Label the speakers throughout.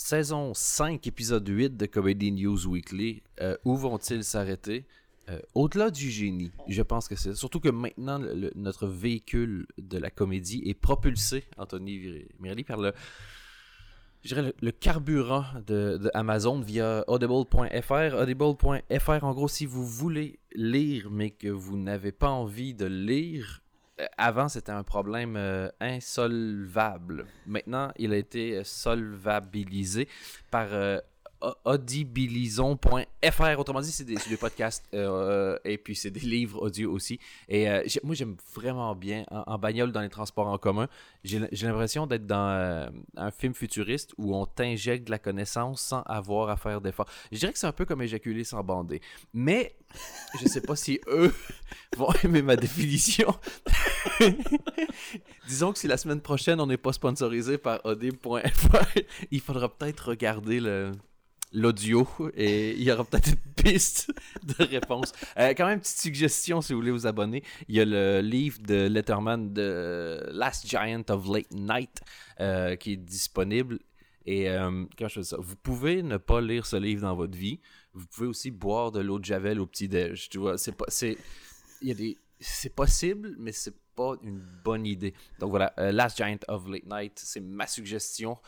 Speaker 1: saison 5, épisode 8 de Comedy News Weekly. Euh, où vont-ils s'arrêter? Euh, Au-delà du génie, je pense que c'est. Surtout que maintenant, notre véhicule de la comédie est propulsé, Anthony Mirelli, par le. Le, carburant de, de Amazon via audible.fr. Audible.fr, en gros, si vous voulez lire, mais que vous n'avez pas envie de lire, avant, c'était un problème euh, insolvable. Maintenant, il a été euh, solvabilisé par euh, audibilison.fr. Autrement dit, c'est des, podcasts euh, et puis c'est des livres audio aussi. Et euh, moi, j'aime vraiment bien en, bagnole dans les transports en commun. J'ai l'impression d'être dans euh, un film futuriste où on t'injecte de la connaissance sans avoir à faire d'efforts. Je dirais que c'est un peu comme éjaculer sans bander. Mais je sais pas si eux vont aimer ma définition. Disons que si la semaine prochaine on n'est pas sponsorisé par audible.fr, il faudra peut-être regarder le l'audio et il y aura peut-être une piste de réponse. Euh, quand même, petite suggestion si vous voulez vous abonner. Il y a le livre de Letterman de Last Giant of Late Night euh, qui est disponible. Et euh, quand je fais ça, vous pouvez ne pas lire ce livre dans votre vie. Vous pouvez aussi boire de l'eau de Javel au petit-déj. Tu vois, c'est pas. C'est, y a des. C'est possible, mais c'est pas une bonne idée. Donc voilà, euh, Last Giant of Late Night, c'est ma suggestion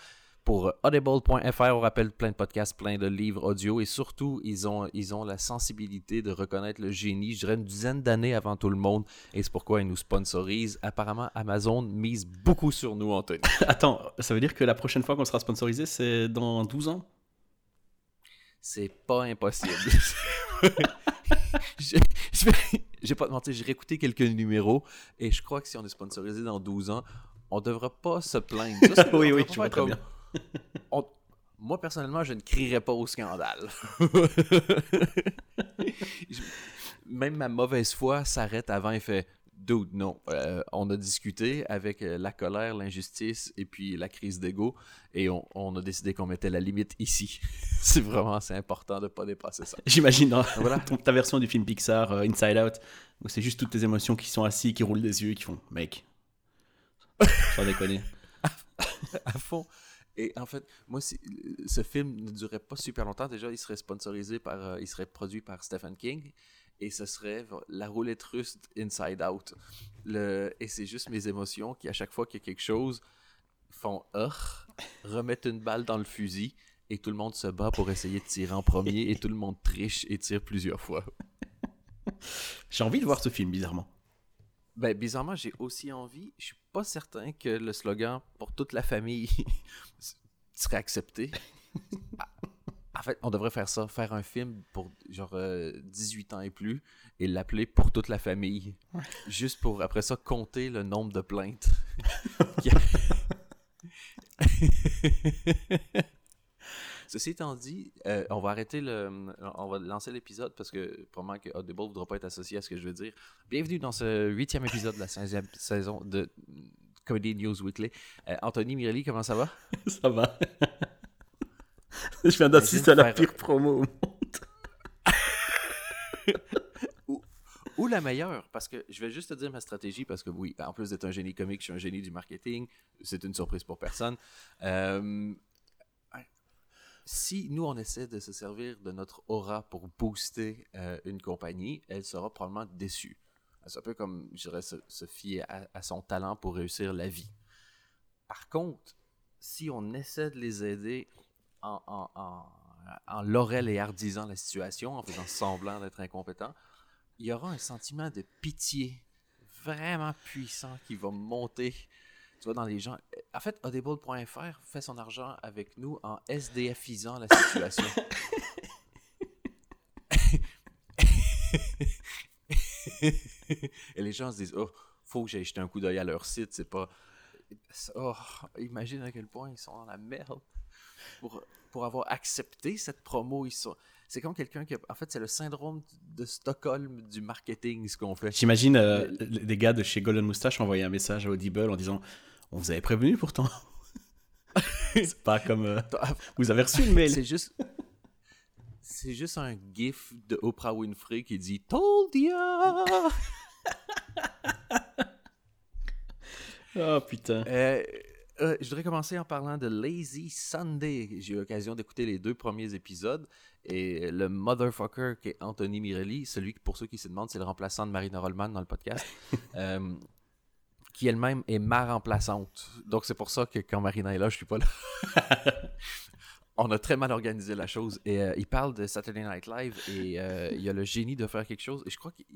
Speaker 1: pour audible.fr. On rappelle plein de podcasts, plein de livres audio et surtout, ils ont, ils ont la sensibilité de reconnaître le génie, je dirais une dizaine d'années avant tout le monde. Et c'est pourquoi ils nous sponsorisent. Apparemment, Amazon mise beaucoup sur nous, Anthony.
Speaker 2: Attends, ça veut dire que la prochaine fois qu'on sera sponsorisé, c'est dans 12 ans?
Speaker 1: C'est pas impossible. je, je vais, je vais pas te mentir, j'ai réécouté quelques numéros et je crois que si on est sponsorisé dans 12 ans, on devra pas se plaindre. Ça,
Speaker 2: Oui, oui, je vois très bien.
Speaker 1: on- Moi, personnellement, je ne crierais pas au scandale. Même ma mauvaise foi s'arrête avant et fait Dude, non. Euh, on a discuté avec euh, la colère, l'injustice et puis la crise d'ego et on, on a décidé qu'on mettait la limite ici. c'est vraiment c'est important de pas dépasser ça.
Speaker 2: J'imagine dans
Speaker 1: Voilà.
Speaker 2: ton- ta version du film Pixar, euh, Inside Out, où c'est juste toutes tes émotions qui sont assis, qui roulent des yeux et qui font Mec, sans déconner.
Speaker 1: à fond. Et en fait, moi, ce film ne durait pas super longtemps. Déjà, il serait sponsorisé par, euh, il serait produit par Stephen King. Et ce serait la roulette russe Inside Out. Et c'est juste mes émotions qui, à chaque fois qu'il y a quelque chose, font Urgh, remettent une balle dans le fusil. Et tout le monde se bat pour essayer de tirer en premier. et tout le monde triche et tire plusieurs fois.
Speaker 2: J'ai envie de voir ce film, bizarrement.
Speaker 1: Ben, bizarrement, j'ai aussi envie. Je suis pas certain que le slogan pour toute la famille serait accepté. En fait, on devrait faire ça, faire un film pour genre euh, 18 ans et plus et l'appeler pour toute la famille. Juste pour après ça compter le nombre de plaintes. Ceci étant dit, euh, on va arrêter le. On va lancer l'épisode parce que probablement que Audible ne voudra pas être associé à ce que je veux dire. Bienvenue dans ce huitième épisode de la 16e saison de Comedy News Weekly. Euh, Anthony Mirelli, comment ça va?
Speaker 2: Ça va. Je viens d'assister à la
Speaker 1: faire-
Speaker 2: pire promo au monde.
Speaker 1: Ou la meilleure, parce que je vais juste te dire ma stratégie, parce que oui, en plus d'être un génie comique, je suis un génie du marketing. C'est une surprise pour personne. Euh, si nous, on essaie de se servir de notre aura pour booster euh, une compagnie, elle sera probablement déçue. C'est un peu comme, je dirais, se, fier à, son talent pour réussir la vie. Par contre, si on essaie de les aider en, en, en, en laurel et hardisant la situation, en faisant semblant d'être incompétent, il y aura un sentiment de pitié vraiment puissant qui va monter tu vois, dans les gens. En fait, Audible.fr fait son argent avec nous en SDFisant la situation. Et les gens se disent, oh, faut que j'aille jeter un coup d'œil à leur site, c'est pas. Oh, imagine à quel point ils sont dans la merde. Pour, pour avoir accepté cette promo, ils sont. C'est comme quelqu'un qui. a- En fait, c'est le syndrome de Stockholm du marketing, ce qu'on fait.
Speaker 2: J'imagine euh, les gars de chez Golden Moustache envoyer un message à Audible en disant On vous avait prévenu pourtant. C'est pas comme. euh, vous avez reçu le mail.
Speaker 1: C'est juste. C'est juste un gif de Oprah Winfrey qui dit Told ya!
Speaker 2: Oh putain.
Speaker 1: Euh, Euh, je voudrais commencer en parlant de Lazy Sunday. J'ai eu l'occasion d'écouter les deux premiers épisodes. Et le motherfucker qui est Anthony Mirelli, celui qui, pour ceux qui se demandent, c'est le remplaçant de Marina Rollman dans le podcast, qui elle-même est ma remplaçante. Donc c'est pour ça que quand Marina est là, je suis pas là. On a très mal organisé la chose. Et euh, il parle de Saturday Night Live et euh, il a le génie de faire quelque chose. Et je crois qu'il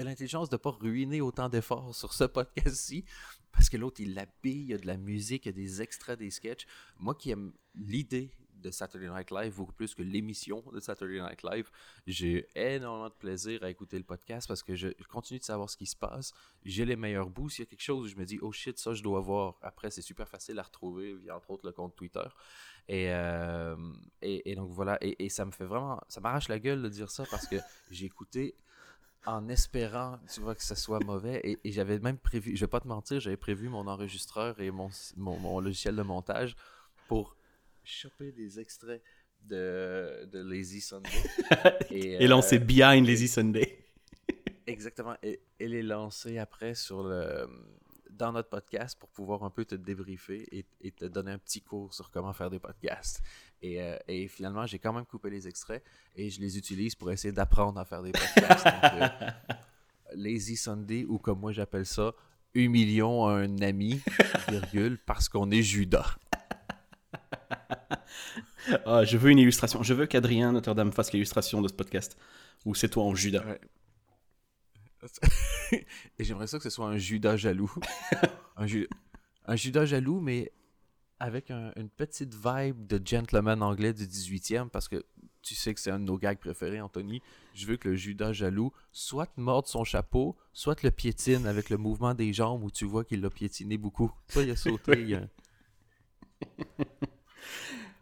Speaker 1: a l'intelligence de ne pas ruiner autant d'efforts sur ce podcast-ci. Parce que l'autre, il l'habille, il y a de la musique, il y a des extraits des sketchs. Moi qui aime l'idée de Saturday Night Live beaucoup plus que l'émission de Saturday Night Live. J'ai énormément de plaisir à écouter le podcast parce que je, continue de savoir ce qui se passe. J'ai les meilleurs bouts. S'il y a quelque chose où je me dis, oh shit, ça je dois voir. Après, c'est super facile à retrouver via entre autres le compte Twitter. Et, euh, donc voilà, et, ça me fait vraiment, ça m'arrache la gueule de dire ça parce que j'ai écouté en espérant, tu vois, que ça soit mauvais. Et, j'avais même prévu, je vais pas te mentir, j'avais prévu mon enregistreur et mon logiciel de montage pour choper des extraits de, de Lazy Sunday.
Speaker 2: et, et lancer euh, Behind Lazy Sunday.
Speaker 1: exactement. Et, les lancer après sur le, dans notre podcast pour pouvoir un peu te débriefer et, te donner un petit cours sur comment faire des podcasts. Et, euh, et finalement, j'ai quand même coupé les extraits et je les utilise pour essayer d'apprendre à faire des podcasts. Euh, Lazy Sunday, ou comme moi j'appelle ça, humilions un ami, virgule, parce qu'on est Judas.
Speaker 2: Ah, je veux une illustration. Je veux qu'Adrien Notre-Dame fasse l'illustration de ce podcast. Ou c'est toi en Judas.
Speaker 1: Et j'aimerais ça que ce soit un Judas jaloux. un, Judas jaloux, mais avec une petite vibe de gentleman anglais du 18e, parce que tu sais que c'est un de nos gags préférés, Anthony. Je veux que le Judas jaloux soit morde son chapeau, soit le piétine avec le mouvement des jambes où tu vois qu'il l'a piétiné beaucoup. Soit il a sauté.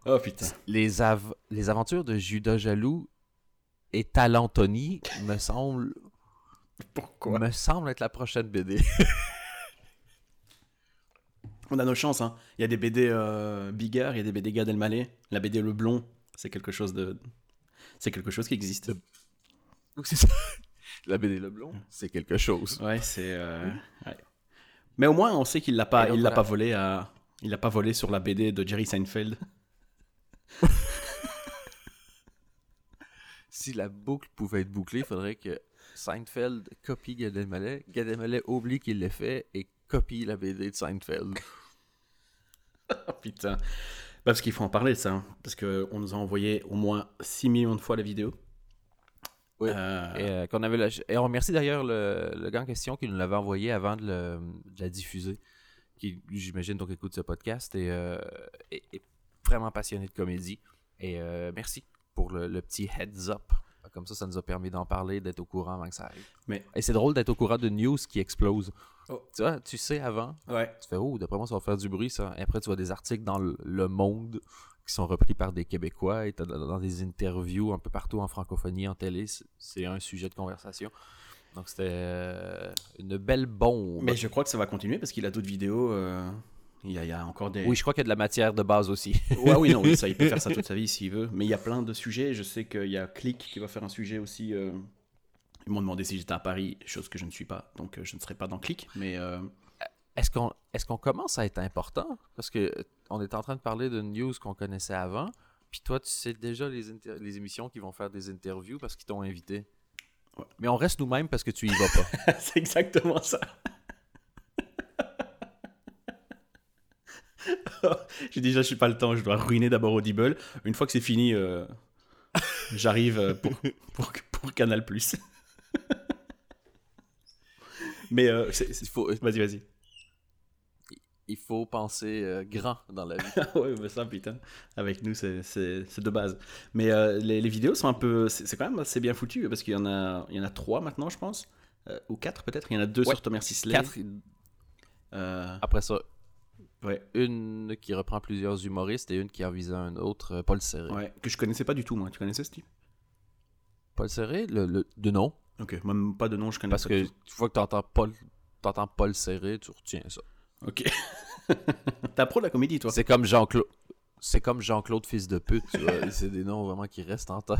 Speaker 2: Oh putain.
Speaker 1: Les, les aventures de Judas Jaloux et Talentoni me semblent.
Speaker 2: Pourquoi?
Speaker 1: Me semble être la prochaine BD.
Speaker 2: On a nos chances, hein. Il y a des BD euh, Bigard, il y a des BD Gad Elmaleh. La BD Le Blond, c'est quelque chose de. C'est quelque chose qui existe.
Speaker 1: c'est ça. La BD Le Blond, c'est quelque chose.
Speaker 2: Ouais, c'est. Euh, Mais au moins, on sait qu'il l'a pas, il l'a pas volé à. Il l'a pas volé sur la BD de Jerry Seinfeld.
Speaker 1: si la boucle pouvait être bouclée, il faudrait que Seinfeld copie Gad Elmaleh, Gad Elmaleh oublie qu'il l'a fait et copie la BD de Seinfeld.
Speaker 2: oh, putain. Parce qu'il faut en parler ça. Hein. Parce qu'on nous a envoyé au moins 6 millions de fois la vidéo.
Speaker 1: Oui. Euh, et, euh, qu'on avait et on remercie d'ailleurs le, gars en question qui nous l'avait envoyé avant de, la diffuser. Qui, j'imagine, donc écoute ce podcast et, euh, et, vraiment passionné de comédie. Et euh, merci pour le, petit heads up. Comme ça, ça nous a permis d'en parler, d'être au courant avant que ça arrive. Mais... Et c'est drôle d'être au courant de news qui explose. Oh. Tu vois, tu sais avant.
Speaker 2: Ouais.
Speaker 1: Tu fais, oh, d'après moi, ça va faire du bruit, ça. Et après, tu vois des articles dans le, monde qui sont repris par des Québécois et dans des interviews un peu partout en francophonie, en télé. C'est un sujet de conversation. Donc, c'était euh, une belle bombe.
Speaker 2: Mais je crois que ça va continuer parce qu'il a d'autres vidéos. Euh, il y, a, encore des.
Speaker 1: Oui, je crois qu'il y a de la matière de base aussi.
Speaker 2: ouais, oui, non, ça, il peut faire ça toute sa vie s'il veut. Mais il y a plein de sujets. Je sais qu'il y a Click qui va faire un sujet aussi. Euh, ils m'ont demandé si j'étais à Paris, chose que je ne suis pas. Donc euh, je ne serai pas dans Click. Mais. Euh,
Speaker 1: est-ce qu'on est qu'on commence à être important? Parce que on est en train de parler de news qu'on connaissait avant. Puis toi, tu sais déjà les, les émissions qui vont faire des interviews parce qu'ils t'ont invité. Mais on reste nous-mêmes parce que tu y vas pas.
Speaker 2: C'est exactement ça. J'ai déjà, je suis pas le temps, je dois ruiner d'abord Audible. Une fois que c'est fini, euh, j'arrive euh, pour, pour, pour, Canal Plus. Mais euh, faut... vas-y, vas-y.
Speaker 1: Il faut penser grand dans la vie.
Speaker 2: ouais, mais ça, putain. Avec nous, c'est de base. Mais les, les, vidéos sont un peu. C'est quand même assez bien foutu parce qu'il y, en a, il y en a trois maintenant, je pense. ou quatre peut-être. Il y en a deux sur Thomas Sisley.
Speaker 1: Quatre. Après ça, Ouais. Une qui reprend plusieurs humoristes et une qui a visé un autre, euh, Paul Serré.
Speaker 2: Ouais, que je connaissais pas du tout, moi. Tu connaissais ce type?
Speaker 1: Paul Serré, le, de nom?
Speaker 2: Ok, même pas de nom, je connais
Speaker 1: Parce que une fois que tu entends Paul, Paul Serré, tu retiens ça.
Speaker 2: Ok. T'as pro de la comédie, toi?
Speaker 1: C'est comme Jean-Claude. C'est comme Jean-Claude, fils de pute, tu vois. C'est des noms vraiment qui restent en tête.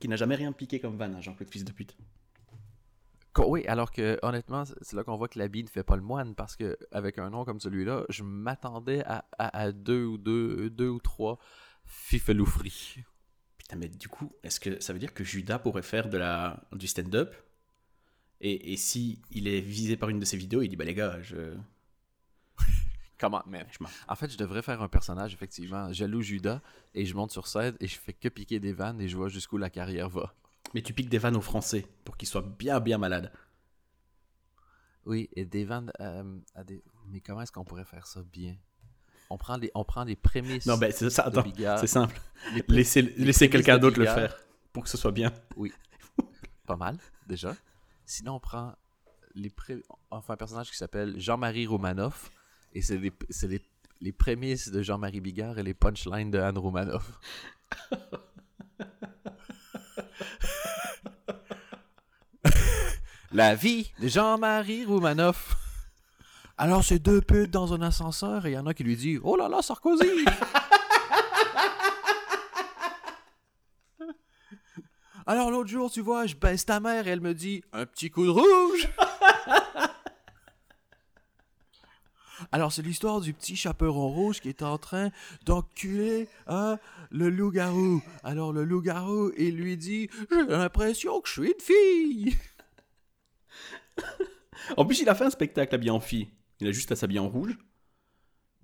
Speaker 2: Qui n'a jamais rien piqué comme van, hein, Jean-Claude, fils de pute.
Speaker 1: Oui, alors que honnêtement, c'est là qu'on voit que l'habit ne fait pas le moine parce que avec un nom comme celui-là, je m'attendais à, à- à deux ou deux, deux ou trois fifeloufris.
Speaker 2: Putain, mais du coup, est-ce que ça veut dire que Judas pourrait faire de la, du stand-up? Et, et si il est visé par une de ses vidéos, il dit Bah les gars, je.
Speaker 1: Comment mais
Speaker 2: je m'en-
Speaker 1: En fait, je devrais faire un personnage effectivement jaloux Judas et je monte sur scène et je fais que piquer des vannes et je vois jusqu'où la carrière va.
Speaker 2: Mais tu piques des vannes aux Français pour qu'ils soient bien, bien malades.
Speaker 1: Oui, et des vannes euh, à des... Mais comment est-ce qu'on pourrait faire ça bien? On prend les, on prend les prémices.
Speaker 2: Non, ben c'est ça, attends, c'est simple.
Speaker 1: les
Speaker 2: Laissez, quelqu'un d'autre le faire pour que ce soit bien.
Speaker 1: pas mal déjà. Sinon, on prend les pré... on fait un personnage qui s'appelle Jean-Marie Romanoff et c'est les, les, les prémices de Jean-Marie Bigard et les punchlines de Anne Romanoff. La vie de Jean-Marie Romanoff. Alors, c'est deux putes dans un ascenseur et il y en a qui lui dit Oh là là, Sarkozy Alors, l'autre jour, tu vois, je baisse ta mère et elle me dit Un petit coup de rouge Alors, c'est l'histoire du petit chaperon rouge qui est en train d'enculer hein, le loup-garou. Alors, le loup-garou, il lui dit J'ai l'impression que je suis une fille
Speaker 2: En plus, il a fait un spectacle habillé en fille. Il a juste à s'habiller en rouge.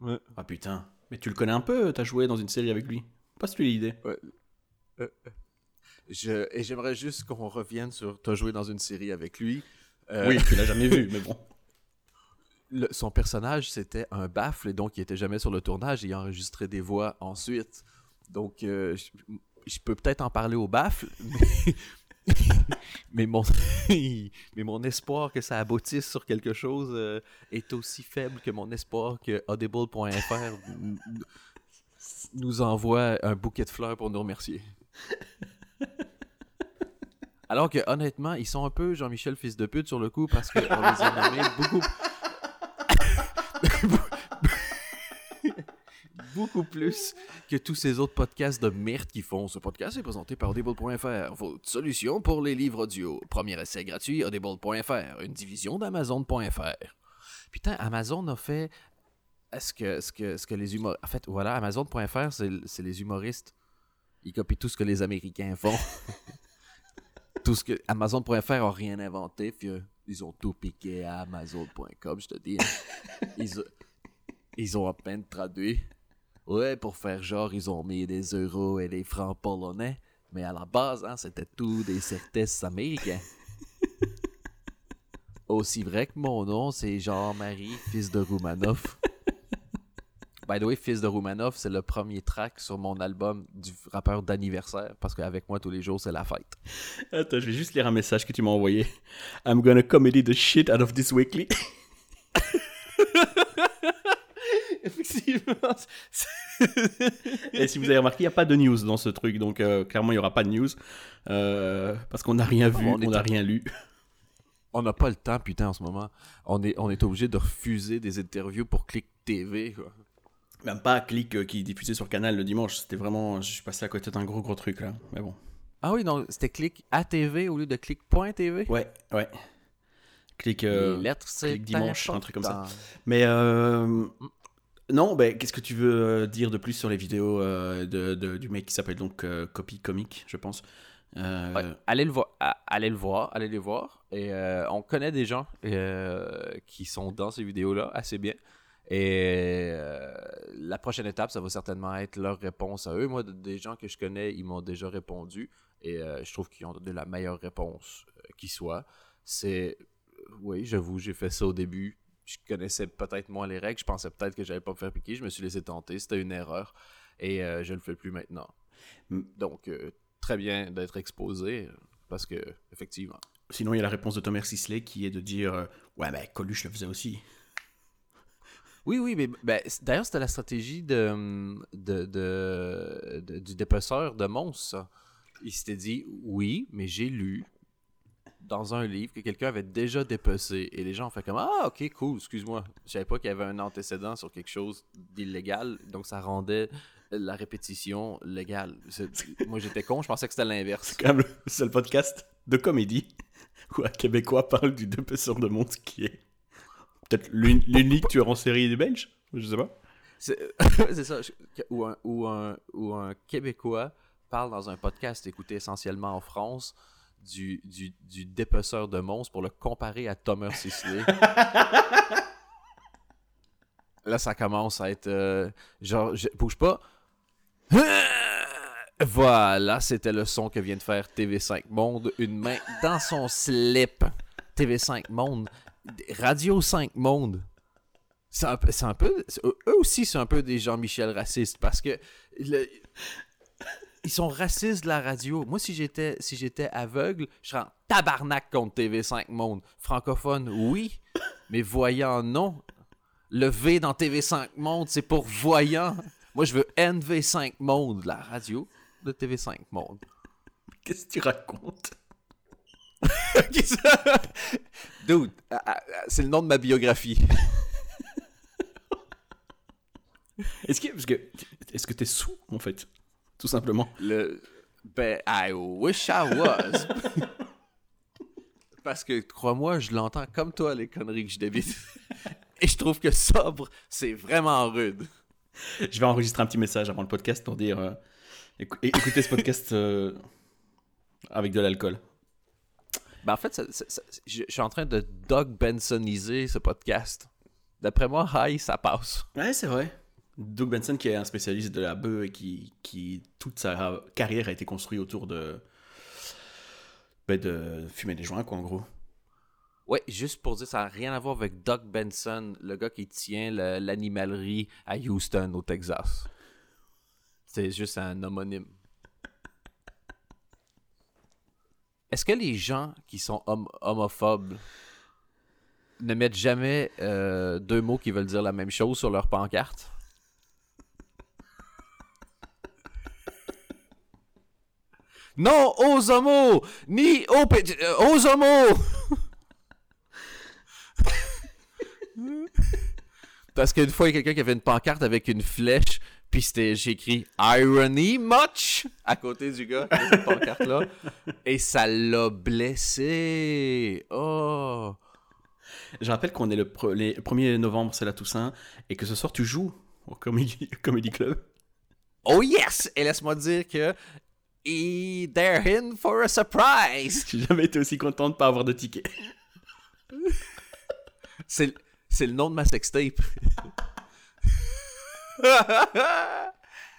Speaker 1: Ouais.
Speaker 2: Ah putain. Mais tu le connais un peu, t'as joué dans une série avec lui. Passe-lui l'idée.
Speaker 1: Je, et j'aimerais juste qu'on revienne sur T'as joué dans une série avec lui. Euh,
Speaker 2: Oui, tu l'as jamais vu, mais bon.
Speaker 1: le- son personnage, c'était un baffle, et donc il était jamais sur le tournage, et il enregistrait des voix ensuite. Donc, euh, je, je peux peut-être en parler au baffle, mais, mais, mon, mais mon espoir que ça aboutisse sur quelque chose euh, est aussi faible que mon espoir que Audible.fr nous envoie un bouquet de fleurs pour nous remercier. Alors que honnêtement, ils sont un peu Jean-Michel fils de pute sur le coup parce qu'on les a nommés beaucoup beaucoup plus que tous ces autres podcasts de merde qui font. Ce podcast est présenté par Audible.fr, votre solution pour les livres audio. Premier essai gratuit, Audible.fr, une division d'Amazon.fr. Putain, Amazon a fait ce que, ce que, ce que les humoristes... En fait, voilà, Amazon.fr, c'est les humoristes. Ils copient tout ce que les Américains font. tout ce que... Amazon.fr a rien inventé, ils ont tout piqué à Amazon.com, je te dis. hein. Ils, ils ont à peine traduit. Ouais, pour faire genre, ils ont mis des euros et des francs polonais. Mais à la base, hein, c'était tout des certesses américains. Aussi vrai que mon nom, c'est Jean-Marie, fils de Roumanoff. By the way, fils de Roumanoff, c'est le premier track sur mon album du rappeur d'anniversaire. Parce qu'avec moi, tous les jours, c'est la fête.
Speaker 2: Attends, je vais juste lire un message que tu m'as envoyé. I'm gonna comedy the shit out of this weekly.
Speaker 1: Effectivement.
Speaker 2: Et si vous avez remarqué, il n'y a pas de news dans ce truc. Donc, euh, clairement, il n'y aura pas de news. Euh, parce qu'on n'a rien vu,
Speaker 1: on
Speaker 2: n'a rien lu.
Speaker 1: On n'a pas le temps, putain, en ce moment. On est, on est obligé de refuser des interviews pour Click TV, quoi.
Speaker 2: Même pas Click euh, qui diffusait sur Canal le dimanche. C'était vraiment. Je suis passé à côté d'un gros gros truc là. Mais bon.
Speaker 1: Ah oui, non, c'était Click ATV au lieu de Click.tv.
Speaker 2: Ouais, ouais. Click. euh,
Speaker 1: lettres, c'est
Speaker 2: Click dimanche, un truc comme ça. Mais euh, non, ben qu'est-ce que tu veux euh, dire de plus sur les vidéos euh, de, du mec qui s'appelle donc euh, Copy Comic, je pense. Euh,
Speaker 1: allez le voir, allez le voir, allez les voir. Et on connaît des gens qui sont dans ces vidéos-là assez bien. Et la prochaine étape, ça va certainement être leur réponse à eux. Moi, de- des gens que je connais, ils m'ont déjà répondu. Et je trouve qu'ils ont donné la meilleure réponse qui soit. C'est, oui, j'avoue, j'ai fait ça au début. Je connaissais peut-être moins les règles. Je pensais peut-être que j'allais pas me faire piquer. Je me suis laissé tenter. C'était une erreur. Et euh, je le fais plus maintenant.
Speaker 2: Mm.
Speaker 1: Donc, euh, très bien d'être exposé. Parce que, effectivement.
Speaker 2: Sinon, il y a la réponse de Thomas Sisley qui est de dire euh, Ouais, ben Coluche le faisait aussi.
Speaker 1: Oui, oui, mais ben, d'ailleurs, c'était la stratégie de, de, de- de- du dépeceur de monstres. ça. Il s'était dit Oui, mais j'ai lu dans un livre que quelqu'un avait déjà dépecé. Et les gens ont fait comme Ah, ok, cool, excuse-moi. Je savais pas qu'il y avait un antécédent sur quelque chose d'illégal. Donc, ça rendait la répétition légale. Moi, j'étais con, je pensais que c'était l'inverse.
Speaker 2: C'est quand même le seul podcast de comédie où un Québécois parle du dépeceur de monde qui est peut-être l'uni- l'unique tueur en série des Belges Je sais pas.
Speaker 1: C'est ça. Ou un, ou, un, ou un Québécois parle dans un podcast écouté essentiellement en France du, du, du dépeceur de monstres pour le comparer à Thomas Sisley. Là, ça commence à être. euh, genre, je- bouge pas. Voilà, c'était le son que vient de faire TV5 Monde. Une main dans son slip. TV5 Monde. Radio 5 Monde. C'est un, un peu. Eux aussi, c'est un peu des Jean-Michel racistes parce que. le- ils sont racistes de la radio. Moi, si j'étais si j'étais aveugle, je serais en tabarnak contre TV5 Monde. Francophone, oui, mais voyant, non. Le V dans TV5 Monde, c'est pour voyant. Moi, je veux NV5 Monde, la radio de TV5 Monde.
Speaker 2: Qu'est-ce que tu racontes?
Speaker 1: Dude, ah, ah, ah, c'est le nom de ma biographie.
Speaker 2: Est-ce que parce que est-ce que t'es sous en fait? Tout simplement.
Speaker 1: Le... Ben, I wish I was. Parce que, crois-moi, je l'entends comme toi, les conneries que je débite. Et je trouve que sobre, c'est vraiment rude.
Speaker 2: Je vais enregistrer un petit message avant le podcast pour dire euh, écou- écoutez ce podcast euh, avec de l'alcool.
Speaker 1: Ben, en fait, ça- ça- ça- je, je suis en train de Doug Bensoniser ce podcast. D'après moi, hi, ça passe.
Speaker 2: Ouais, c'est vrai. Doug Benson, qui est un spécialiste de la bœuf et qui, qui toute sa carrière a été construite autour de, ben, de fumer des joints, quoi, en gros.
Speaker 1: Ouais, juste pour dire, ça n'a rien à voir avec Doug Benson, le gars qui tient le- l'animalerie à Houston, au Texas. C'est juste un homonyme. Est-ce que les gens qui sont hom- homophobes ne mettent jamais euh, deux mots qui veulent dire la même chose sur leur pancarte? Non, aux homos! Ni aux, aux homos! Parce qu'une fois, il y a quelqu'un qui avait une pancarte avec une flèche, puis c'était, j'ai écrit Irony much à côté du gars cette pancarte-là. Et ça l'a blessé. Oh.
Speaker 2: Je rappelle qu'on est le, pre- les- le 1er novembre, c'est la Toussaint, et que ce soir, tu joues au Comedy, Comedy Club.
Speaker 1: Oh yes! Et laisse-moi dire que. Et they're in for a surprise!
Speaker 2: J'ai jamais été aussi content de pas avoir de ticket.
Speaker 1: C'est, c'est le nom de ma sextape.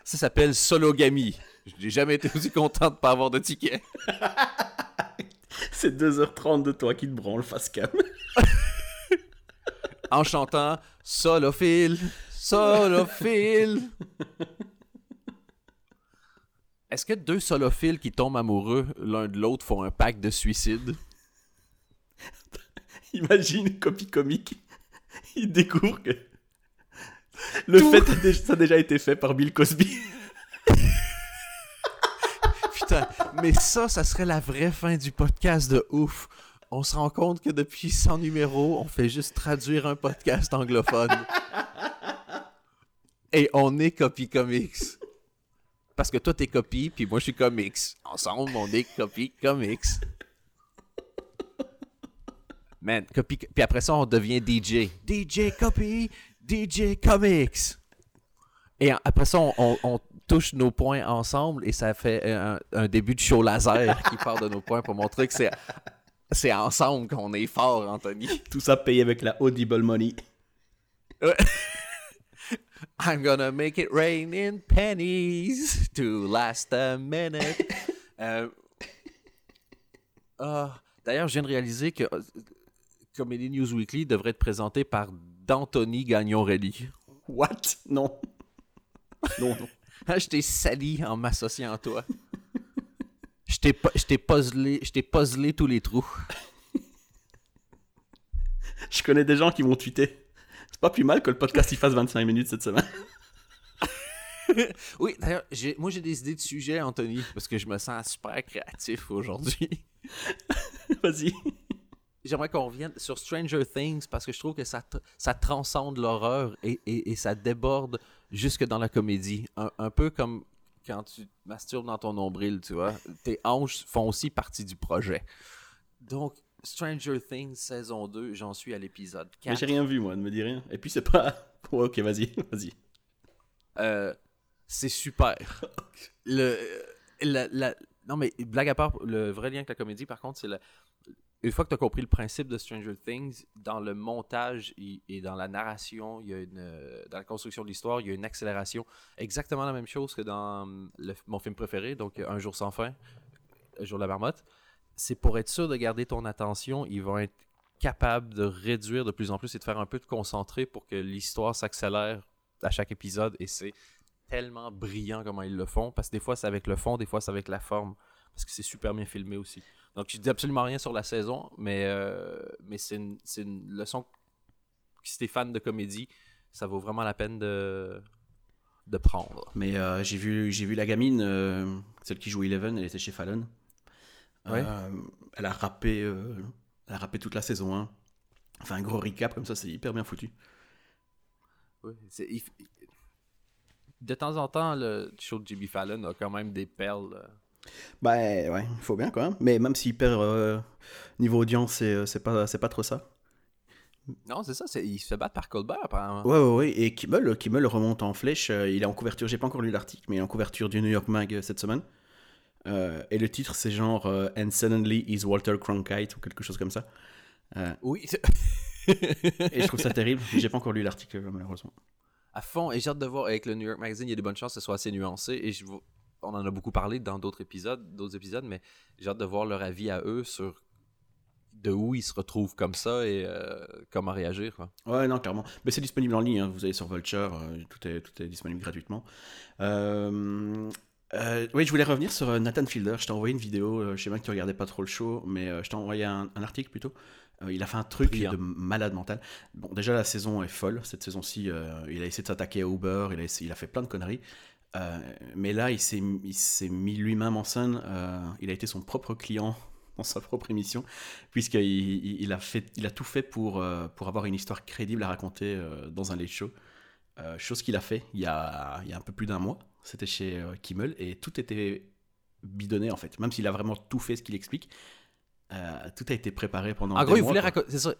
Speaker 1: Ça s'appelle Sologamy. Je n'ai jamais été aussi content de pas avoir de ticket.
Speaker 2: C'est 2h30 de toi qui te branle face cam.
Speaker 1: en chantant Solophile, Solophile. Est-ce que deux solophiles qui tombent amoureux l'un de l'autre font un pacte de suicide?
Speaker 2: Imagine, copie comique. Il découvre que le
Speaker 1: Tout-
Speaker 2: fait, a déjà- ça a déjà été fait par Bill Cosby.
Speaker 1: Putain, mais ça, ça serait la vraie fin du podcast de ouf. On se rend compte que depuis 100 numéros, on fait juste traduire un podcast anglophone. Et on est Copy Comics. Parce que toi, t'es Copy, puis moi, je suis Comics. Ensemble, on est Copy Comics. Man, Copy... Puis après ça, on devient DJ. DJ Copy, DJ Comics. Et après ça, on, on- on touche nos points ensemble et ça fait un, un début de show laser qui part de nos points pour montrer que c'est, c'est ensemble qu'on est fort, Anthony.
Speaker 2: Tout ça payé avec la Audible Money.
Speaker 1: I'm gonna make it rain in pennies to last a minute. Euh, ah, d'ailleurs, je viens de réaliser que euh, Comedy News Weekly devrait être présenté par D'Anthony Gagnon-Relly.
Speaker 2: What? Non. Non, non.
Speaker 1: Ah, je t'ai sali en m'associant à toi. Je t'ai puzzlé, je t'ai puzzlé tous les trous.
Speaker 2: Je connais des gens qui vont tweeter. C'est pas plus mal que le podcast il fasse 25 minutes cette semaine.
Speaker 1: Oui, d'ailleurs, moi j'ai des idées de sujets, Anthony, parce que je me sens super créatif aujourd'hui.
Speaker 2: Vas-y.
Speaker 1: J'aimerais qu'on revienne sur Stranger Things parce que je trouve que ça, ça transcende l'horreur et, et- et ça déborde jusque dans la comédie. Un, un peu comme quand tu masturbes dans ton nombril, tu vois. Tes hanches font aussi partie du projet. Donc, Stranger Things saison 2, j'en suis à l'épisode
Speaker 2: Mais
Speaker 1: 4.
Speaker 2: j'ai rien vu, moi, ne me dis rien. Et puis, c'est pas. Ouais, ok, vas-y, vas-y.
Speaker 1: Euh, c'est super. le, la, la- non, mais blague à part, le vrai lien avec la comédie, par contre, c'est la- une fois que tu as compris le principe de Stranger Things, dans le montage et, dans la narration, il y a une, euh, dans la construction de l'histoire, il y a une accélération. Exactement la même chose que dans le- mon film préféré, donc Un jour sans fin, Un jour de la marmotte. C'est pour être sûr de garder ton attention, ils vont être capables de réduire de plus en plus et de faire un peu de concentré pour que l'histoire s'accélère à chaque épisode et c'est tellement brillant comment ils le font parce que des fois c'est avec le fond, des fois c'est avec la forme parce que c'est super bien filmé aussi. Donc je dis absolument rien sur la saison, mais euh, mais c'est une, une leçon si t'es fan de comédie, ça vaut vraiment la peine de de prendre.
Speaker 2: Mais euh, j'ai vu, j'ai vu la gamine, euh, celle qui joue Eleven, elle était chez Fallon.
Speaker 1: Ouais.
Speaker 2: Euh, elle a rappé, euh, elle a rappé toute la saison 1. Enfin, un gros recap comme ça, c'est hyper bien foutu.
Speaker 1: De temps en temps, le show de Jimmy Fallon a quand même des perles. euh.
Speaker 2: Bah ouais, il faut bien quand même. Mais même s'il perd euh, niveau audience, c'est, pas, c'est pas trop ça.
Speaker 1: Non, c'est ça, c'est- il se fait battre par Colbert apparemment.
Speaker 2: Ouais, ouais, ouais. Et Kimmel, Kimmel remonte en flèche. il est en couverture, j'ai pas encore lu l'article, mais il est en couverture du New York Mag cette semaine. Euh, et le titre, c'est genre euh, And suddenly is Walter Cronkite ou quelque chose comme ça. Euh,
Speaker 1: Oui,
Speaker 2: et je trouve ça terrible. J'ai pas encore lu l'article, malheureusement.
Speaker 1: à fond. Et j'ai hâte de voir avec le New York Magazine, il y a des bonnes chances que ce soit assez nuancé. Et je, on en a beaucoup parlé dans d'autres épisodes, d'autres épisodes, mais j'ai hâte de voir leur avis à eux sur de où ils se retrouvent comme ça et euh, comment réagir. Quoi.
Speaker 2: Ouais, non, clairement. Mais c'est disponible en ligne. hein. Vous allez sur Vulture, euh, tout, est, tout est disponible gratuitement. Euh, euh, oui, je voulais revenir sur euh, Nathan Fielder. Je t'ai envoyé une vidéo. euh, je sais bien que tu regardais pas trop le show, mais euh, je t'ai envoyé un, un article plutôt. Euh, il a fait un truc de malade mental. Bon, déjà, la saison est folle. Cette saison-ci, euh, il a essayé de s'attaquer à Uber. Il a, essayé- il a fait plein de conneries. Mais là, il s'est mis lui-même en scène. il a été son propre client dans sa propre émission, puisqu'il il, il a, fait, il a tout fait pour, pour avoir une histoire crédible à raconter dans un late show. Chose qu'il a fait il y a, il y a un peu plus d'un mois. C'était chez euh, Kimmel et tout était bidonné en fait. Même s'il a vraiment tout fait ce qu'il explique, euh, tout a été préparé pendant.
Speaker 1: En
Speaker 2: des
Speaker 1: gros, il
Speaker 2: mois,
Speaker 1: voulait,
Speaker 2: quoi.
Speaker 1: raco- c'est ça.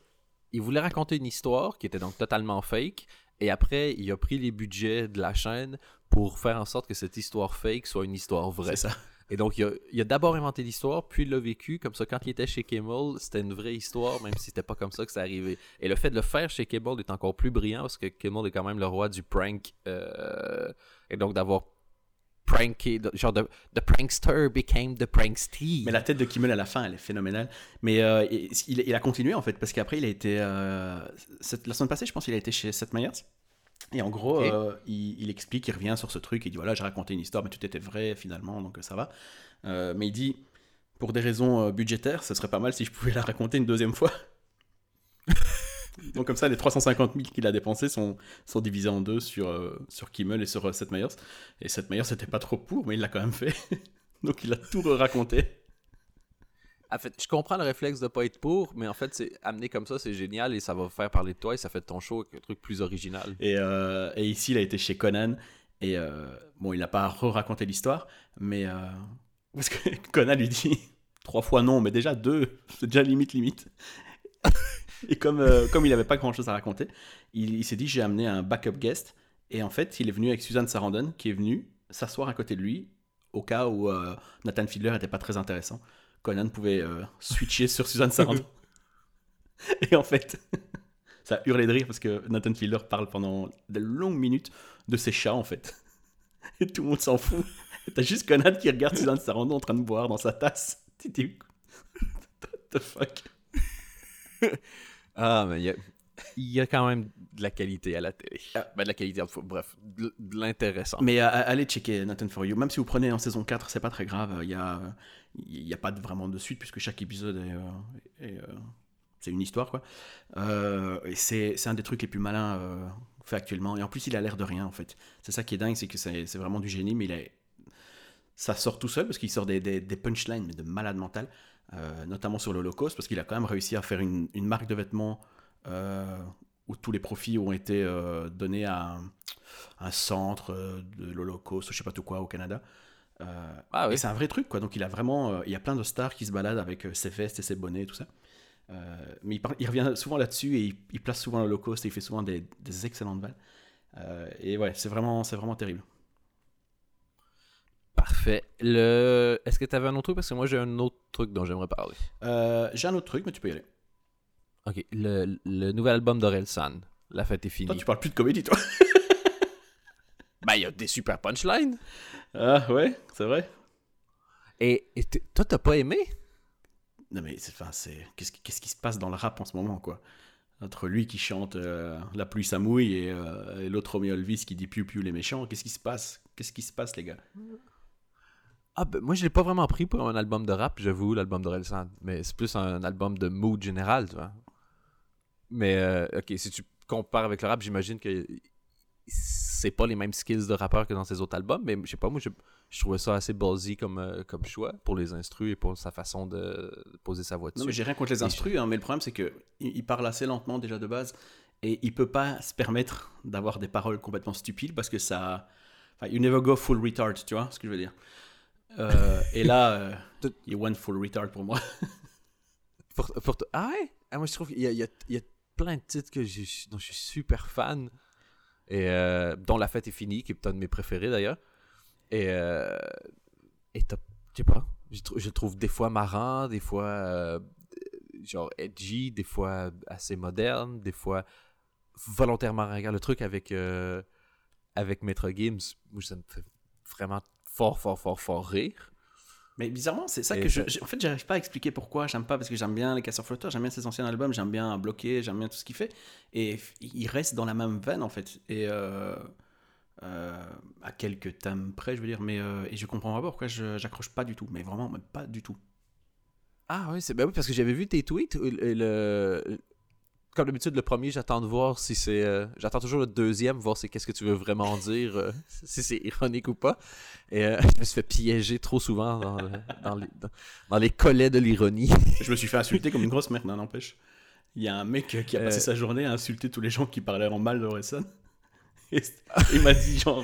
Speaker 1: il voulait raconter une histoire qui était donc totalement fake. Et après, il a pris les budgets de la chaîne pour faire en sorte que cette histoire fake soit une histoire vraie.
Speaker 2: C'est ça.
Speaker 1: Et donc, il a, il a d'abord inventé l'histoire, puis il l'a vécu. Comme ça, quand il était chez Kimmel, c'était une vraie histoire, même si c'était pas comme ça que ça arrivait. Et le fait de le faire chez Kimmel est encore plus brillant parce que Kimmel est quand même le roi du prank. euh, et donc, d'avoir pranké, genre de the prankster became the prankster.
Speaker 2: Mais la tête de Kimmel à la fin, elle est phénoménale. Mais euh, il, il a continué en fait, parce qu'après, il a été. euh, cette- la semaine passée, je pense qu'il a été chez Seth Meyers. Et en gros, euh, il, il explique, il revient sur ce truc, il dit voilà, j'ai raconté une histoire, mais tout était vrai finalement, donc ça va. Mais il dit, pour des raisons budgétaires, ce serait pas mal si je pouvais la raconter une deuxième fois. donc comme ça, les 350 000 qu'il a dépensés sont, sont divisés en deux sur, euh, sur Kimmel et sur euh, Seth Meyers. Et Seth Meyers, c'était pas trop pour, mais il l'a quand même fait. donc il a tout raconté.
Speaker 1: En fait, je comprends le réflexe de pas être pour, mais en fait, c'est amené comme ça, c'est génial et ça va faire parler de toi et ça fait de ton show un truc plus original.
Speaker 2: Et, euh, et ici, il a été chez Conan. Et euh, bon, il n'a pas re-raconté l'histoire, mais. parce que Conan lui dit trois fois non, mais déjà deux, c'est déjà limite, limite. et comme, euh, comme il n'avait pas grand chose à raconter, il, s'est dit j'ai amené un backup guest. Et en fait, il est venu avec Suzanne Sarandon, qui est venue s'asseoir à côté de lui, au cas où euh, Nathan Fiedler n'était pas très intéressant. Conan pouvait euh, switcher sur Suzanne Sarandon. et en fait. Ça a hurlé de rire parce que Nathan Fielder parle pendant de longues minutes de ses chats en fait. Et tout le monde s'en fout. T'as juste Conan qui regarde Suzanne Sarandon en train de boire dans sa tasse. What the fuck?
Speaker 1: Ah, mais il y a, il y a quand même de la qualité à la télé.
Speaker 2: Ah.
Speaker 1: Ben, de la qualité, bref, de, de l'intéressant.
Speaker 2: Mais euh, allez checker Nathan For You. Même si vous prenez en saison 4, c'est pas très grave. Il y a, il y a pas de- vraiment de suite puisque chaque épisode est. euh, est, euh, c'est une histoire quoi. Et c'est un des trucs les plus malins fait actuellement. Et en plus, il a l'air de rien en fait. C'est ça qui est dingue, c'est que c'est vraiment du génie, mais il. Ça sort tout seul parce qu'il sort des, des, des punchlines mais de malade mental, euh, notamment sur l'Holocauste, parce qu'il a quand même réussi à faire une, une marque de vêtements euh, où tous les profits ont été euh, donnés à un, un centre de l'Holocauste, je sais pas tout quoi, au Canada.
Speaker 1: Ah oui.
Speaker 2: Et c'est un vrai truc, quoi. Donc il a vraiment, il y a plein de stars qui se baladent avec ses vestes et ses bonnets et tout ça. Mais il, revient souvent là-dessus et il, il place souvent cost et il fait souvent des, des excellentes balles. Et ouais, c'est vraiment, c'est vraiment terrible.
Speaker 1: Parfait. Le... Est-ce que tu avais un autre truc? Parce que moi, j'ai un autre truc dont j'aimerais parler.
Speaker 2: Euh, J'ai un autre truc, mais tu peux y aller.
Speaker 1: Ok. Le, le nouvel album d'Orelsan. La fête est finie.
Speaker 2: Toi, tu parles plus de comédie, toi.
Speaker 1: Ben, il y a des super punchlines.
Speaker 2: Ah ouais, c'est vrai.
Speaker 1: Et, et toi, t'as pas aimé?
Speaker 2: Non mais c'est, enfin, c'est qu'est-ce, qui- se passe dans le rap en ce moment quoi? Entre lui qui chante euh, La pluie ça mouille et, euh, et l'autre Romy Elvis qui dit piou piou les méchants, qu'est-ce qui se passe? Qu'est-ce qui se passe les gars?
Speaker 1: Ah, ben, moi, je l'ai pas vraiment pris pour un album de rap, j'avoue, l'album d'Orelsan. Mais c'est plus un album de mood général, tu vois. Mais, euh, ok, si tu compares avec le rap, j'imagine que c'est pas les mêmes skills de rappeur que dans ses autres albums, mais je sais pas, moi, je, je trouvais ça assez ballsy comme, euh, comme choix pour les instrus et pour sa façon de, de poser sa voix
Speaker 2: Non
Speaker 1: dessus.
Speaker 2: mais j'ai rien contre les instrus, hein, mais le problème c'est que il, il parle assez lentement déjà de base et il peut pas se permettre d'avoir des paroles complètement stupides parce que ça, enfin, you never go full retard, tu vois ce que je veux dire Euh, Et là, euh, il went full retard pour moi.
Speaker 1: Pour- pour Ah ouais? Ah, moi, je trouve qu'il y a, y y plein de titres que dont je suis super fan. Et euh, dont La fête est finie, qui est peut-être un de mes préférés d'ailleurs. Et, euh, et je sais pas, je, trouve des fois marrant, des fois euh, genre edgy, des fois assez moderne, des fois volontairement ringard. Le truc avec, avec Maître Gims, moi, ça me fait vraiment fort, fort, fort, fort rire.
Speaker 2: Mais bizarrement, c'est ça
Speaker 1: Et
Speaker 2: que je, En fait, j'arrive pas à expliquer pourquoi. J'aime pas parce que j'aime bien les casseurs flotteurs, j'aime bien ses anciens albums, j'aime bien Bloqué, j'aime bien tout ce qu'il fait. Et il reste dans la même veine en fait. Et euh, euh, à quelques thèmes près, je veux dire. Mais euh, et je comprends pas pourquoi j'accroche pas du tout. Mais vraiment, mais pas du tout.
Speaker 1: Ah oui, c'est ben oui, parce que j'avais vu tes tweets. Le, le- comme d'habitude, le premier, j'attends de voir si c'est. euh, j'attends toujours le deuxième, voir c'est qu'est-ce que tu veux vraiment dire, euh, si c'est ironique ou pas. Et euh, je me suis fait piéger trop souvent dans, le- dans les, dans, dans les collets de l'ironie.
Speaker 2: Je me suis fait insulter comme une grosse merde, hein, n'empêche. Il y a un mec qui a passé sa journée à insulter tous les gens qui parlaient en mal d'Orelsan. Et il m'a dit genre,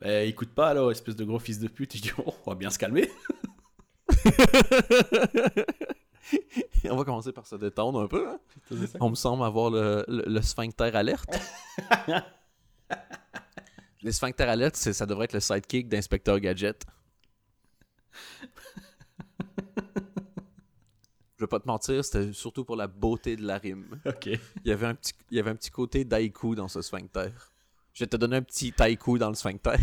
Speaker 2: Bah, écoute pas alors, espèce de gros fils de pute. Et je dis, oh, on va bien se calmer.
Speaker 1: On va commencer par se détendre un peu. hein. On me semble avoir le, le, le sphincter alerte. le sphincter alerte, ça devrait être le sidekick d'inspecteur Gadget. Je vais pas te mentir, c'était surtout pour la beauté de la rime.
Speaker 2: ok.
Speaker 1: Il y avait un petit, il y avait un petit côté d'haïku dans ce sphincter. Je vais te donner un petit taïku dans le sphincter.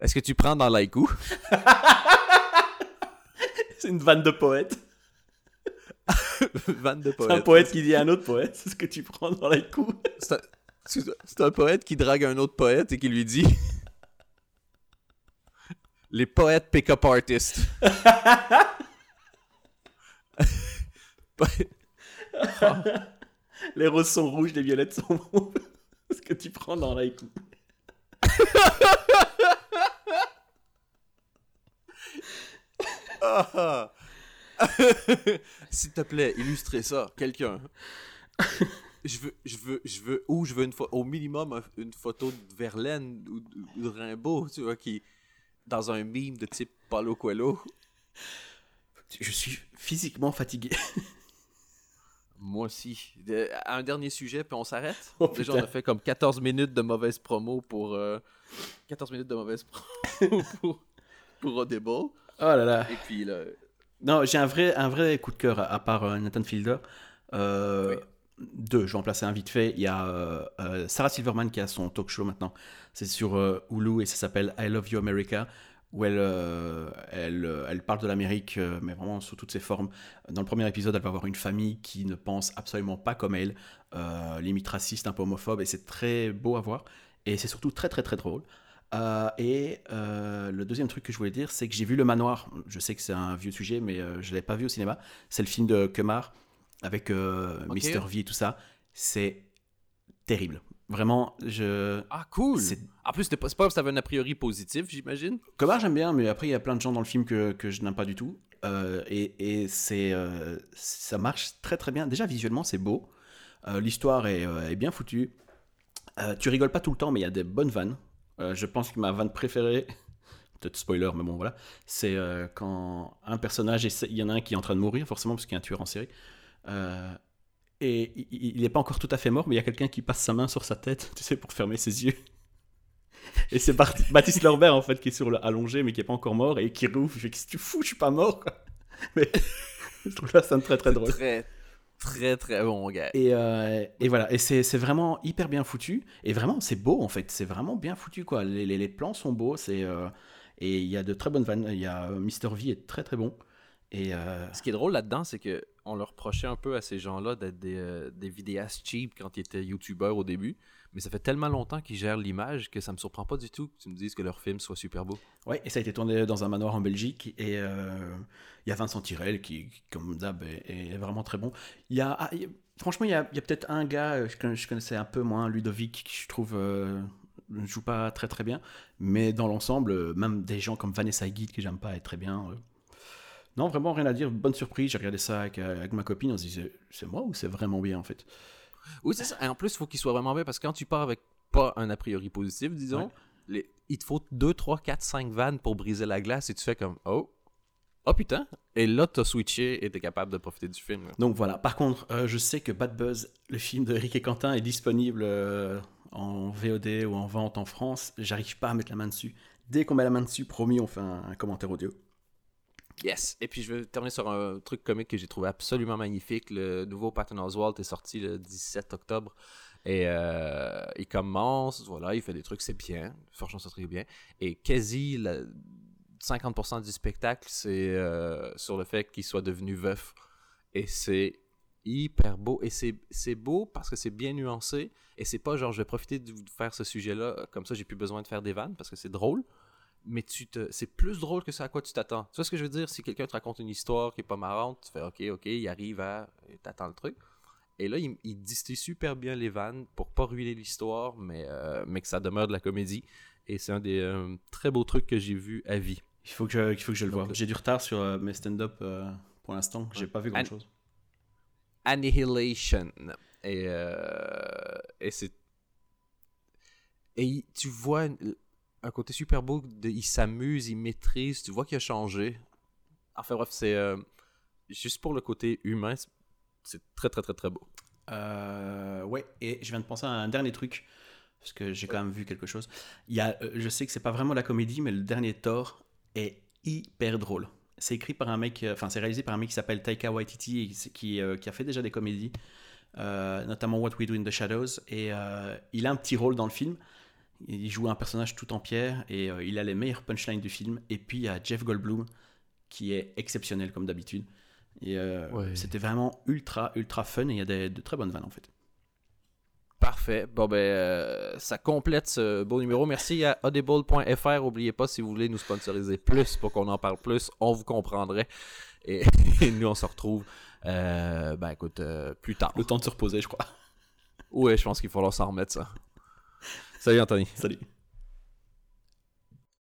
Speaker 1: Est-ce que tu prends dans l'haïku?
Speaker 2: C'est une vanne de poète.
Speaker 1: Vanne de
Speaker 2: C'est un
Speaker 1: poète.
Speaker 2: poète qui dit à un autre poète. C'est ce que tu prends dans les coups.
Speaker 1: C'est un, poète qui drague un autre poète et qui lui dit Les poètes pick-up artists.
Speaker 2: Les roses sont rouges, les violettes sont mauves. C'est ce que tu prends dans les coups.
Speaker 1: Ah. S'il te plaît, illustrez ça, quelqu'un. Je veux, je veux, je veux, ou je veux une au minimum un- une photo de Verlaine ou, de- ou de Rimbaud, tu vois, qui dans un meme de type Paulo Coelho.
Speaker 2: Je suis physiquement fatigué.
Speaker 1: Moi aussi. De- un dernier sujet, puis on s'arrête?
Speaker 2: Oh,
Speaker 1: Déjà, on a fait comme 14 minutes de mauvaise promo pour. euh, 14 minutes de mauvaise promo pour, pour Audible.
Speaker 2: Oh là là.
Speaker 1: Et puis là.
Speaker 2: Non, j'ai un vrai, un vrai coup de cœur, à, à part euh, Nathan Fielder. Euh,
Speaker 1: Oui.
Speaker 2: Deux, je vais en placer un vite fait. Il y a euh, Sarah Silverman qui a son talk show maintenant. C'est sur euh, Hulu et ça s'appelle I Love You America, où elle, euh, elle, elle parle de l'Amérique, euh, mais vraiment sous toutes ses formes. Dans le premier épisode, elle va avoir une famille qui ne pense absolument pas comme elle, euh, limite raciste, un peu homophobe, et c'est très beau à voir. Et c'est surtout très, très, très drôle. Euh, et euh, le deuxième truc que je voulais dire, c'est que j'ai vu Le Manoir. Je sais que c'est un vieux sujet, mais euh, je ne l'ai pas vu au cinéma. C'est le film de Kemar avec euh,
Speaker 1: Ok.
Speaker 2: Mister V et tout ça. C'est terrible. Vraiment, je.
Speaker 1: Ah, cool!
Speaker 2: C'est-
Speaker 1: En plus, c'est pas parce que un a priori positif, j'imagine.
Speaker 2: Kemar, j'aime bien, mais après, il y a plein de gens dans le film que, que je n'aime pas du tout. Et et c'est, ça marche très très bien. Déjà, visuellement, c'est beau. L'histoire est, est bien foutue. Tu rigoles pas tout le temps, mais il y a des bonnes vannes. Euh, je pense que ma vanne préférée peut-être spoiler, mais bon, voilà. C'est euh, quand un personnage, il y en a un qui est en train de mourir, forcément, parce qu'il y a un tueur en série. Euh, et il n'est pas encore tout à fait mort, mais il y a quelqu'un qui passe sa main sur sa tête, tu sais, pour fermer ses yeux. Et c'est Baptiste Lorbert, en fait, qui est sur le allongé, mais qui est pas encore mort, et qui rouvre. Je fais, qu'est-ce que tu fous, je suis pas mort, quoi. Mais je trouve la scène très très drôle.
Speaker 1: Très, très, très bon, gars.
Speaker 2: Et, euh, et voilà, et c'est vraiment hyper bien foutu. Et vraiment, c'est beau en fait. C'est vraiment bien foutu quoi. Les, les- les plans sont beaux. C'est euh, et il y a de très bonnes vannes. Il y a euh, Mister V est très très bon. Et euh,
Speaker 1: Ce qui est drôle là-dedans, c'est que on leur reprochait un peu à ces gens-là d'être des, des vidéastes cheap quand ils étaient youtubeurs au début. Mais ça fait tellement longtemps qu'ils gèrent l'image que ça me surprend pas du tout que tu me dises que leur film soit super beau.
Speaker 2: ouais, et ça a été tourné dans un manoir en Belgique. Et euh, il y a Vincent Tirel qui, comme d'hab, est, vraiment très bon. Ah, y a- franchement, il y a, peut-être un gars euh, que je connaissais un peu moins, Ludovic, qui je trouve euh, ne joue pas très très bien. Mais dans l'ensemble, euh, même des gens comme Vanessa Guide que j'aime pas est très bien. euh. Non, vraiment rien à dire. Bonne surprise. J'ai regardé ça avec, euh, avec ma copine. On se disait, c'est moi ou c'est vraiment bien en fait?
Speaker 1: Oui, c'est ça. Et en plus, il faut qu'il soit vraiment bien parce que quand tu pars avec pas un a priori positif, disons,
Speaker 2: Ouais.
Speaker 1: les- il te faut 2, 3, 4, 5 vannes pour briser la glace et tu fais comme Oh, oh putain. Et là, t'as switché et t'es capable de profiter du film. là.
Speaker 2: Donc voilà. Par contre, euh, je sais que Bad Buzz, le film de Rick et Quentin, est disponible euh, en VOD ou en vente en France. J'arrive pas à mettre la main dessus. Dès qu'on met la main dessus, promis, on fait un, un commentaire audio.
Speaker 1: Yes. Et puis je vais terminer sur un truc comique que j'ai trouvé absolument magnifique. Le nouveau Patton Oswalt est sorti le 17 octobre. Et euh, il commence, voilà, il fait des trucs, c'est bien. Franchement, ça très bien. Et quasi la- 50% du spectacle, c'est euh, sur le fait qu'il soit devenu veuf. Et c'est hyper beau. Et c'est beau parce que c'est bien nuancé. Et c'est pas genre, je vais profiter de faire ce sujet-là, comme ça, j'ai plus besoin de faire des vannes parce que c'est drôle mais tu te c'est plus drôle que ce à quoi tu t'attends. Tu vois ce que je veux dire? Si quelqu'un te raconte une histoire qui est pas marrante, tu fais OK, OK, il arrive à t'attends le truc. Et là, il, il distille super bien les vannes pour pas ruiner l'histoire, mais, euh, mais que ça demeure de la comédie. Et c'est un des euh, très beaux trucs que j'ai vu à vie.
Speaker 2: Il faut que je, il faut que je le voie.
Speaker 1: le-
Speaker 2: J'ai du retard sur euh, mes stand-up euh, pour l'instant. J'ai pas vu grand chose.
Speaker 1: Annihilation. Et, euh, et c'est. Et tu vois un côté super beau, de- il s'amuse, il maîtrise, tu vois qu'il a changé. Enfin bref, c'est. euh, juste pour le côté humain, c'est- très très très très beau.
Speaker 2: Euh, ouais, et je viens de penser à un dernier truc, parce que j'ai quand même vu quelque chose. Il y a, euh, je sais que c'est pas vraiment la comédie, mais le dernier Thor est hyper drôle. C'est écrit par un mec, euh, enfin c'est réalisé par un mec qui s'appelle Taika Waititi, qui, qui, a fait déjà des comédies, notamment What We Do in the Shadows, et il a un petit rôle dans le film. Il joue un personnage tout en pierre, et euh, il a les meilleures punchlines du film. Et puis il y a Jeff Goldblum, qui est exceptionnel comme d'habitude. Et euh,
Speaker 1: Ouais.
Speaker 2: c'était vraiment ultra, ultra fun, et il y a des, de très bonnes vannes en fait.
Speaker 1: Parfait. Bon ben, euh, ça complète ce beau numéro. Merci à audible.fr. N'oubliez pas si vous voulez nous sponsoriser plus pour qu'on en parle plus, on vous comprendrait. Et, et nous, on se retrouve, euh, ben écoute, euh, plus tard.
Speaker 2: Le temps de se reposer, je crois.
Speaker 1: Ouais, je pense qu'il faut falloir s'en remettre ça. Salut Anthony.
Speaker 2: Salut.